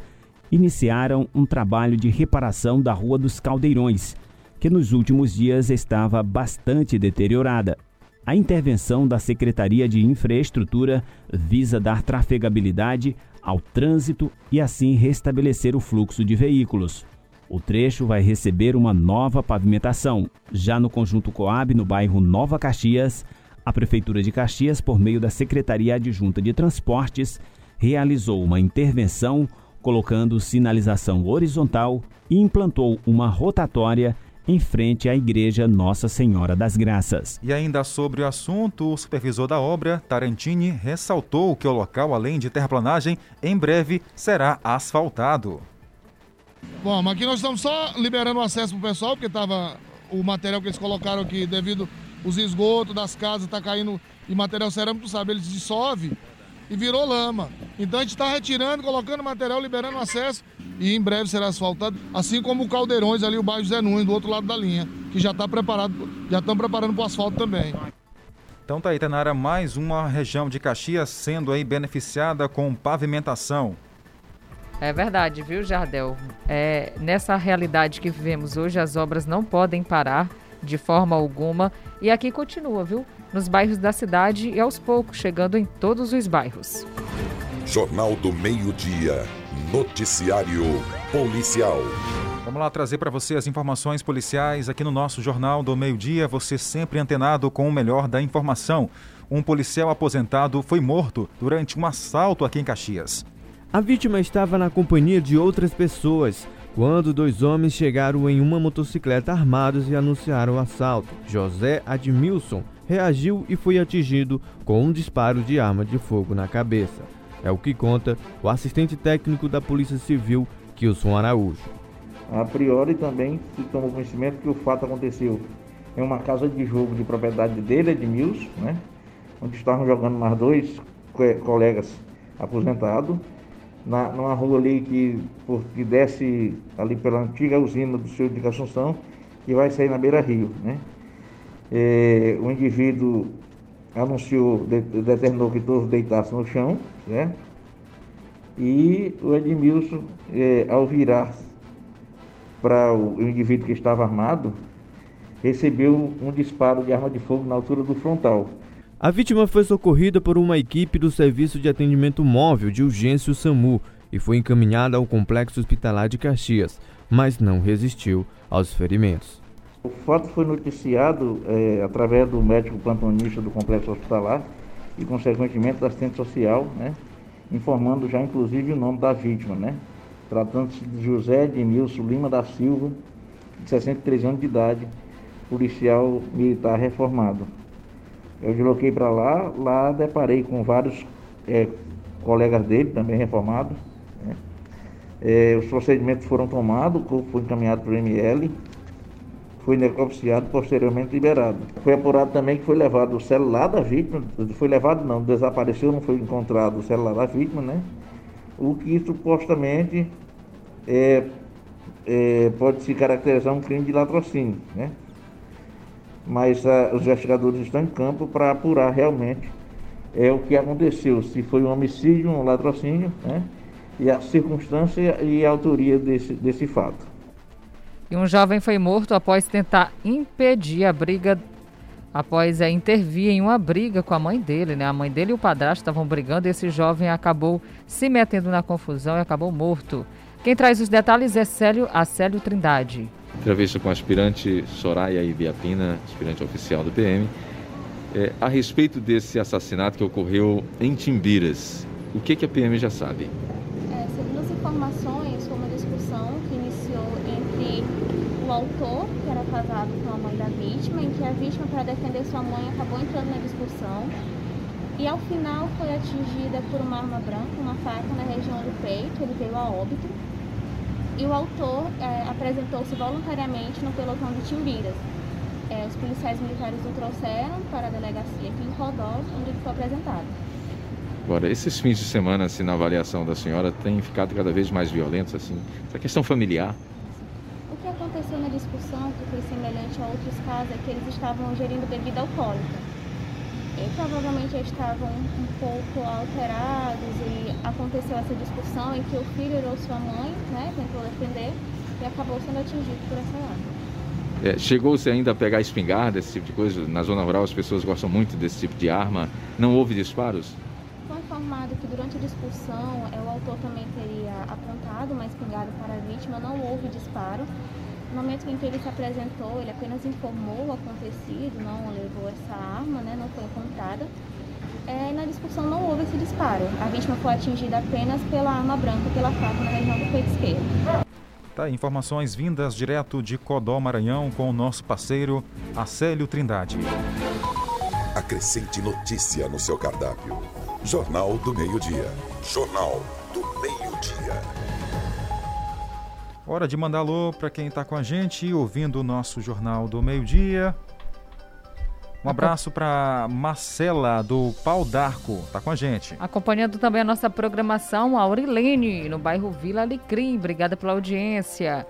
iniciaram um trabalho de reparação da Rua dos Caldeirões, que nos últimos dias estava bastante deteriorada. A intervenção da Secretaria de Infraestrutura visa dar trafegabilidade ao trânsito e assim restabelecer o fluxo de veículos. O trecho vai receber uma nova pavimentação. Já no conjunto Coab, no bairro Nova Caxias, a Prefeitura de Caxias, por meio da Secretaria Adjunta de Transportes, realizou uma intervenção colocando sinalização horizontal e implantou uma rotatória em frente à Igreja Nossa Senhora das Graças. E ainda sobre o assunto, o supervisor da obra, Tarantini, ressaltou que o local, além de terraplanagem, em breve será asfaltado. Bom, mas aqui nós estamos só liberando o acesso para o pessoal, porque estava o material que eles colocaram aqui, devido os esgotos das casas, está caindo e material cerâmico, tu sabe, eles dissolve e virou lama. Então a gente está retirando, colocando material, liberando acesso e em breve será asfaltado, assim como o Caldeirões ali, o bairro Zé Nunes, do outro lado da linha, que já está preparado, já estão preparando para o asfalto também. Então tá aí, Tanara, mais uma região de Caxias sendo aí beneficiada com pavimentação. É verdade, viu, Jardel? É, nessa realidade que vivemos hoje, as obras não podem parar de forma alguma. E aqui continua, viu? Nos bairros da cidade e aos poucos, chegando em todos os bairros. Jornal do Meio-Dia. Noticiário Policial. Vamos lá trazer para você as informações policiais aqui no nosso Jornal do Meio-Dia. Você sempre antenado com o melhor da informação. Um policial aposentado foi morto durante um assalto aqui em Caxias. A vítima estava na companhia de outras pessoas quando dois homens chegaram em uma motocicleta armados e anunciaram o assalto. José Admilson reagiu e foi atingido com um disparo de arma de fogo na cabeça. É o que conta o assistente técnico da Polícia Civil, Kilson Araújo. A priori também se tomou conhecimento que o fato aconteceu em uma casa de jogo de propriedade dele, Edmilson, né? onde estavam jogando mais dois colegas aposentados na, numa rua ali que, que desce ali pela antiga usina do Senhor de Assunção e vai sair na beira rio. Né? É, o indivíduo anunciou, de, determinou que todos deitassem no chão, né? e o Edmilson, é, ao virar para o indivíduo que estava armado, recebeu um disparo de arma de fogo na altura do frontal. A vítima foi socorrida por uma equipe do Serviço de Atendimento Móvel de Urgência SAMU e foi encaminhada ao Complexo Hospitalar de Caxias, mas não resistiu aos ferimentos. O fato foi noticiado é, através do médico plantonista do Complexo Hospitalar e, consequentemente, da assistente social, né, informando já inclusive o nome da vítima, né, tratando-se de José Edmilson Lima da Silva, de 63 anos de idade, policial militar reformado. Eu desloquei para lá, lá deparei com vários é, colegas dele, também reformados. Né? É, os procedimentos foram tomados, o corpo foi encaminhado para o ML, foi necropsiado, posteriormente liberado. Foi apurado também que foi levado o celular da vítima, foi levado não, desapareceu, não foi encontrado o celular da vítima, né? O que supostamente é, é, pode se caracterizar um crime de latrocínio, né? Mas uh, os investigadores estão em campo para apurar realmente é, o que aconteceu, se foi um homicídio, um latrocínio, né? e a circunstância e a autoria desse, desse fato. E um jovem foi morto após tentar impedir a briga, após é, intervir em uma briga com a mãe dele, né? A mãe dele e o padrasto estavam brigando e esse jovem acabou se metendo na confusão e acabou morto. Quem traz os detalhes é Célio Acélio Trindade. Entrevista com a aspirante Soraya Ibiapina, aspirante oficial do PM, é, a respeito desse assassinato que ocorreu em Timbiras. O que, que a PM já sabe? É, segundo as informações, foi uma discussão que iniciou entre o autor, que era casado com a mãe da vítima, em que a vítima, para defender sua mãe, acabou entrando na discussão e ao final foi atingida por uma arma branca, uma faca na região do peito, ele veio a óbito e o autor é, apresentou-se voluntariamente no pelotão de Timbiras. É, os policiais militares o trouxeram para a delegacia aqui em Rodó, onde ele foi apresentado. Agora, esses fins de semana, assim, na avaliação da senhora, têm ficado cada vez mais violentos, assim? Essa questão familiar? O que aconteceu na discussão, que foi semelhante a outros casos, é que eles estavam ingerindo bebida alcoólica. E provavelmente estavam um pouco alterados e aconteceu essa discussão em que o filho irou sua mãe, né, tentou defender e acabou sendo atingido por essa arma. É, Chegou-se ainda a pegar espingarda, esse tipo de coisa? Na zona rural as pessoas gostam muito desse tipo de arma. Não houve disparos? Foi informado que durante a discussão é, o autor também teria apontado uma espingarda para a vítima, não houve disparo. No momento em que ele se apresentou, ele apenas informou o acontecido, não levou essa arma, né, não foi encontrada. É, na discussão não houve esse disparo. A vítima foi atingida apenas pela arma branca, pela faca na região do peito esquerdo. Tá, informações vindas direto de Codó, Maranhão, com o nosso parceiro Acélio Trindade. Acrescente notícia no seu cardápio. Jornal do Meio-Dia. Jornal Hora de mandar alô para quem está com a gente, ouvindo o nosso Jornal do Meio-Dia. Um abraço para Marcela do Pau d'Arco, tá com a gente. Acompanhando também a nossa programação, Aurilene, no bairro Vila Alecrim. Obrigada pela audiência.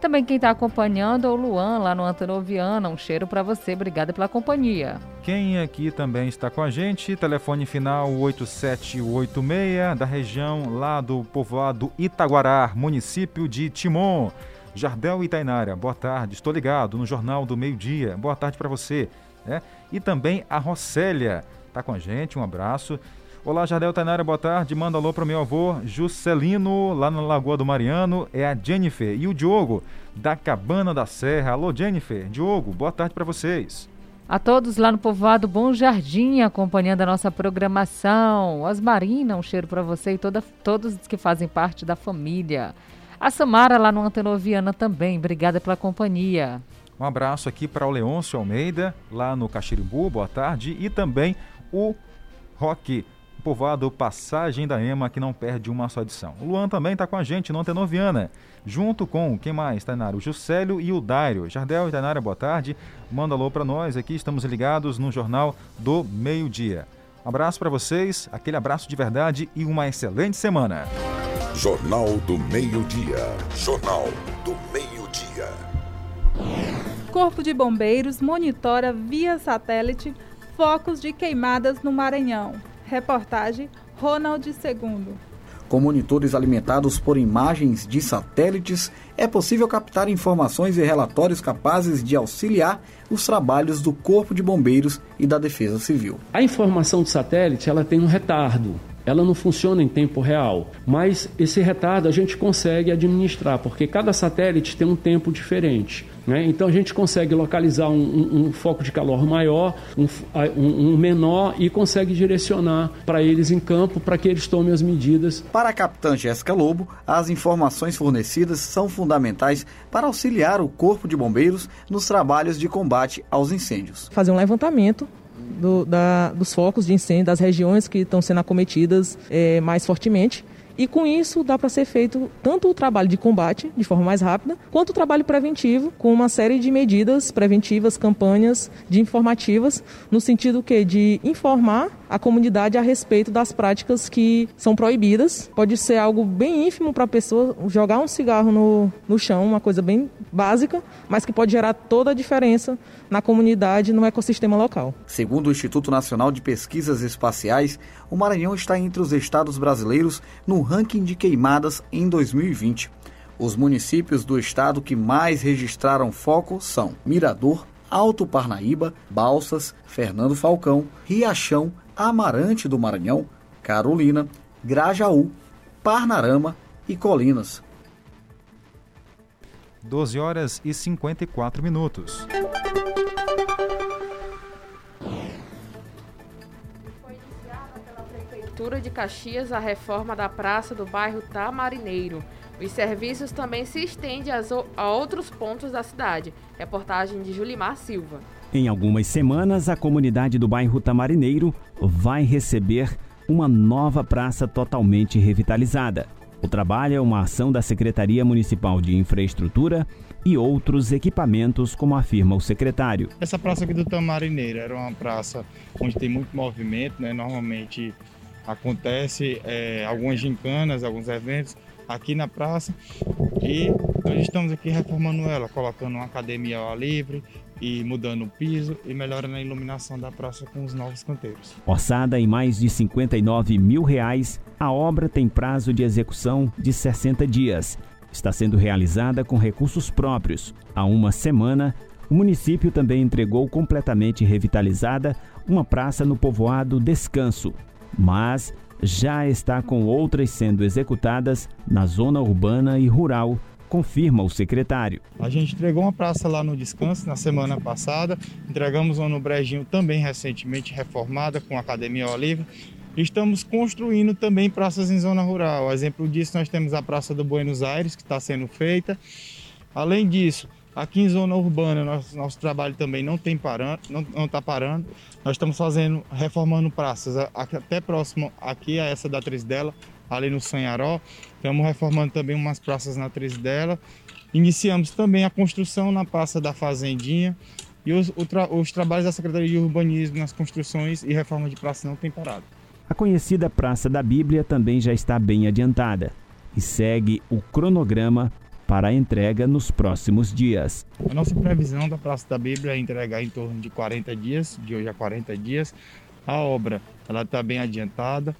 Também quem está acompanhando é o Luan, lá no Antenoviana. Um cheiro para você. Obrigada pela companhia. Quem aqui também está com a gente, telefone final 8786, da região lá do povoado Itaguará, município de Timon. Jardel Itainara, boa tarde, estou ligado no Jornal do Meio Dia, boa tarde para você. Né? E também a Rossélia está com a gente, um abraço. Olá, Jardel Tainara, boa tarde. Manda alô para meu avô Juscelino, lá na Lagoa do Mariano. É a Jennifer e o Diogo, da Cabana da Serra. Alô, Jennifer. Diogo, boa tarde para vocês. A todos lá no povoado Bom Jardim, acompanhando a nossa programação. Osmarina, um cheiro para você e toda, todos que fazem parte da família. A Samara lá no Antenoviana também, obrigada pela companhia. Um abraço aqui para o Leôncio Almeida, lá no Caxirimbu, boa tarde. E também o Roque povoado Passagem da Ema, que não perde uma só edição. O Luan também está com a gente no Antenoviana, junto com, quem mais, Tainara? O Juscelio e o Dário. Jardel e Tainara, boa tarde. Manda alô para nós aqui, estamos ligados no Jornal do Meio Dia. Um abraço para vocês, aquele abraço de verdade e uma excelente semana. Jornal do Meio Dia. Jornal do Meio Dia. Corpo de Bombeiros monitora via satélite focos de queimadas no Maranhão. Reportagem Ronald II. Com monitores alimentados por imagens de satélites, é possível captar informações e relatórios capazes de auxiliar os trabalhos do Corpo de Bombeiros e da Defesa Civil. A informação de satélite ela tem um retardo ela não funciona em tempo real, mas esse retardo a gente consegue administrar, porque cada satélite tem um tempo diferente. Né? Então a gente consegue localizar um, um, um foco de calor maior, um, um menor e consegue direcionar para eles em campo para que eles tomem as medidas. Para a capitã Jéssica Lobo, as informações fornecidas são fundamentais para auxiliar o Corpo de Bombeiros nos trabalhos de combate aos incêndios. Fazer um levantamento do, da, dos focos de incêndio, das regiões que estão sendo acometidas é, mais fortemente. E com isso dá para ser feito tanto o trabalho de combate de forma mais rápida, quanto o trabalho preventivo com uma série de medidas preventivas, campanhas de informativas, no sentido que de informar a comunidade a respeito das práticas que são proibidas. Pode ser algo bem ínfimo para a pessoa jogar um cigarro no, no chão, uma coisa bem básica, mas que pode gerar toda a diferença na comunidade, no ecossistema local. Segundo o Instituto Nacional de Pesquisas Espaciais, o Maranhão está entre os estados brasileiros no ranking de queimadas em 2020. Os municípios do estado que mais registraram foco são Mirador, Alto Parnaíba, Balsas, Fernando Falcão, Riachão, Amarante do Maranhão, Carolina, Grajaú, Parnarama e Colinas. 12 horas e 54 minutos. Prefeitura de Caxias a reforma da praça do bairro Tamarineiro. Os serviços também se estendem a outros pontos da cidade. Reportagem de Julimar Silva. Em algumas semanas, a comunidade do bairro Tamarineiro vai receber uma nova praça totalmente revitalizada. O trabalho é uma ação da Secretaria Municipal de Infraestrutura e outros equipamentos, como afirma o secretário. Essa praça aqui do Tamarineiro era uma praça onde tem muito movimento, né? Normalmente acontece é, algumas gincanas, alguns eventos aqui na praça e nós estamos aqui reformando ela, colocando uma academia ao ar livre, e mudando o piso e melhorando a iluminação da praça com os novos canteiros. Orçada em mais de 59 mil reais, a obra tem prazo de execução de 60 dias. Está sendo realizada com recursos próprios. Há uma semana, o município também entregou completamente revitalizada uma praça no povoado Descanso, mas já está com outras sendo executadas na zona urbana e rural confirma o secretário. A gente entregou uma praça lá no Descanso na semana passada, entregamos uma no Brejinho também recentemente reformada com a Academia Oliva. Estamos construindo também praças em zona rural. exemplo disso, nós temos a Praça do Buenos Aires, que está sendo feita. Além disso, aqui em zona urbana, nosso, nosso trabalho também não tem parando, não está parando. Nós estamos fazendo, reformando praças até próximo aqui a essa da atriz dela, ali no Sanharó. Estamos reformando também umas praças na atriz dela. Iniciamos também a construção na Praça da Fazendinha. E os, tra os trabalhos da Secretaria de Urbanismo nas construções e reforma de praça não têm parado. A conhecida Praça da Bíblia também já está bem adiantada e segue o cronograma para a entrega nos próximos dias. A nossa previsão da Praça da Bíblia é entregar em torno de 40 dias, de hoje a 40 dias. A obra ela está bem adiantada.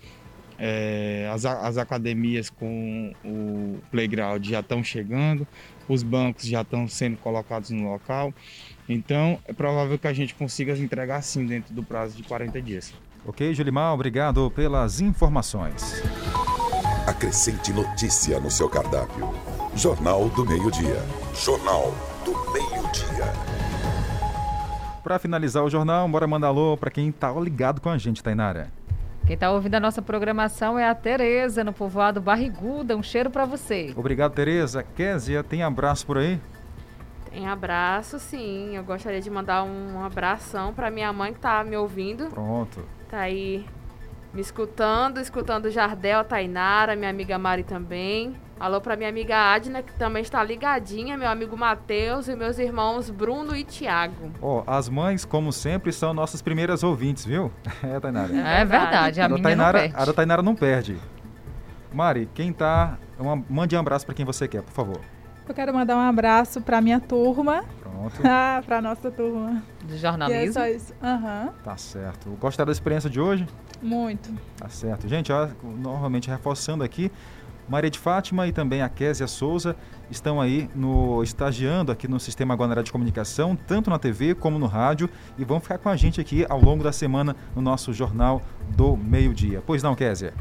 É, as, as academias com o playground já estão chegando, os bancos já estão sendo colocados no local. Então, é provável que a gente consiga entregar sim dentro do prazo de 40 dias. Ok, Julimar, obrigado pelas informações. Acrescente notícia no seu cardápio. Jornal do Meio-Dia. Jornal do Meio-Dia. Para finalizar o jornal, bora mandar alô para quem está ligado com a gente, Tainara. Quem está ouvindo a nossa programação é a Tereza, no povoado Barriguda. Um cheiro para você. Obrigado, Tereza. Késia, tem abraço por aí? Tem abraço, sim. Eu gostaria de mandar um abração para minha mãe que está me ouvindo. Pronto. Tá aí me escutando, escutando Jardel, Tainara, minha amiga Mari também. Alô para minha amiga Adna, que também está ligadinha, meu amigo Matheus e meus irmãos Bruno e Tiago. Ó, oh, as mães, como sempre, são nossas primeiras ouvintes, viu? É, Tainara. É verdade, a, a minha Tainara, não perde. A da Tainara não perde. Mari, quem tá... Uma, mande um abraço para quem você quer, por favor. Eu quero mandar um abraço para minha turma. Pronto. ah, para nossa turma. De jornalismo? E é só isso. Uhum. Tá certo. Gostaram da experiência de hoje? Muito. Tá certo. Gente, ó, novamente reforçando aqui, Maria de Fátima e também a Késia Souza estão aí no estagiando aqui no Sistema Guanará de Comunicação, tanto na TV como no rádio, e vão ficar com a gente aqui ao longo da semana no nosso Jornal do Meio-Dia. Pois não, Késia?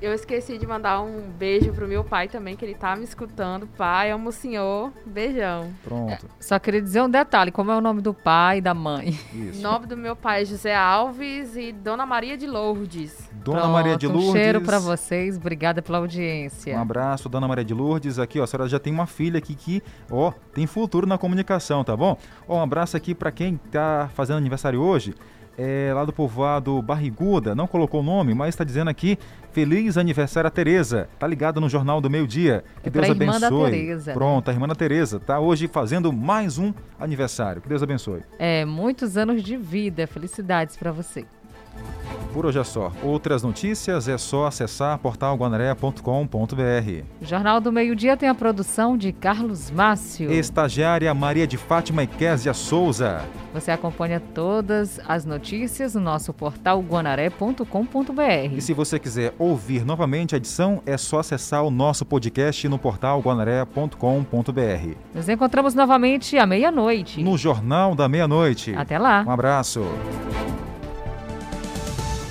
Eu esqueci de mandar um beijo pro meu pai também, que ele tá me escutando. Pai, amo o senhor. Beijão. Pronto. É, só queria dizer um detalhe: como é o nome do pai e da mãe? Isso. O nome do meu pai é José Alves e Dona Maria de Lourdes. Dona Pronto, Maria de Lourdes. Um cheiro para vocês. Obrigada pela audiência. Um abraço, Dona Maria de Lourdes. Aqui, ó, a senhora já tem uma filha aqui que, ó, tem futuro na comunicação, tá bom? Ó, um abraço aqui para quem tá fazendo aniversário hoje é, lá do povoado Barriguda, não colocou o nome, mas está dizendo aqui Feliz aniversário a Tereza. Tá ligada no Jornal do Meio Dia. Que é Deus irmã abençoe. Da Tereza, Pronto, a irmã da Tereza tá hoje fazendo mais um aniversário. Que Deus abençoe. É, muitos anos de vida. Felicidades para você. Por hoje é só. Outras notícias é só acessar portalguanaré.com.br. Jornal do Meio Dia tem a produção de Carlos Márcio. Estagiária Maria de Fátima e Késia Souza. Você acompanha todas as notícias no nosso portal guanaré.com.br. E se você quiser ouvir novamente a edição, é só acessar o nosso podcast no portal guanaré.com.br. Nos encontramos novamente à meia-noite. No Jornal da Meia-Noite. Até lá. Um abraço.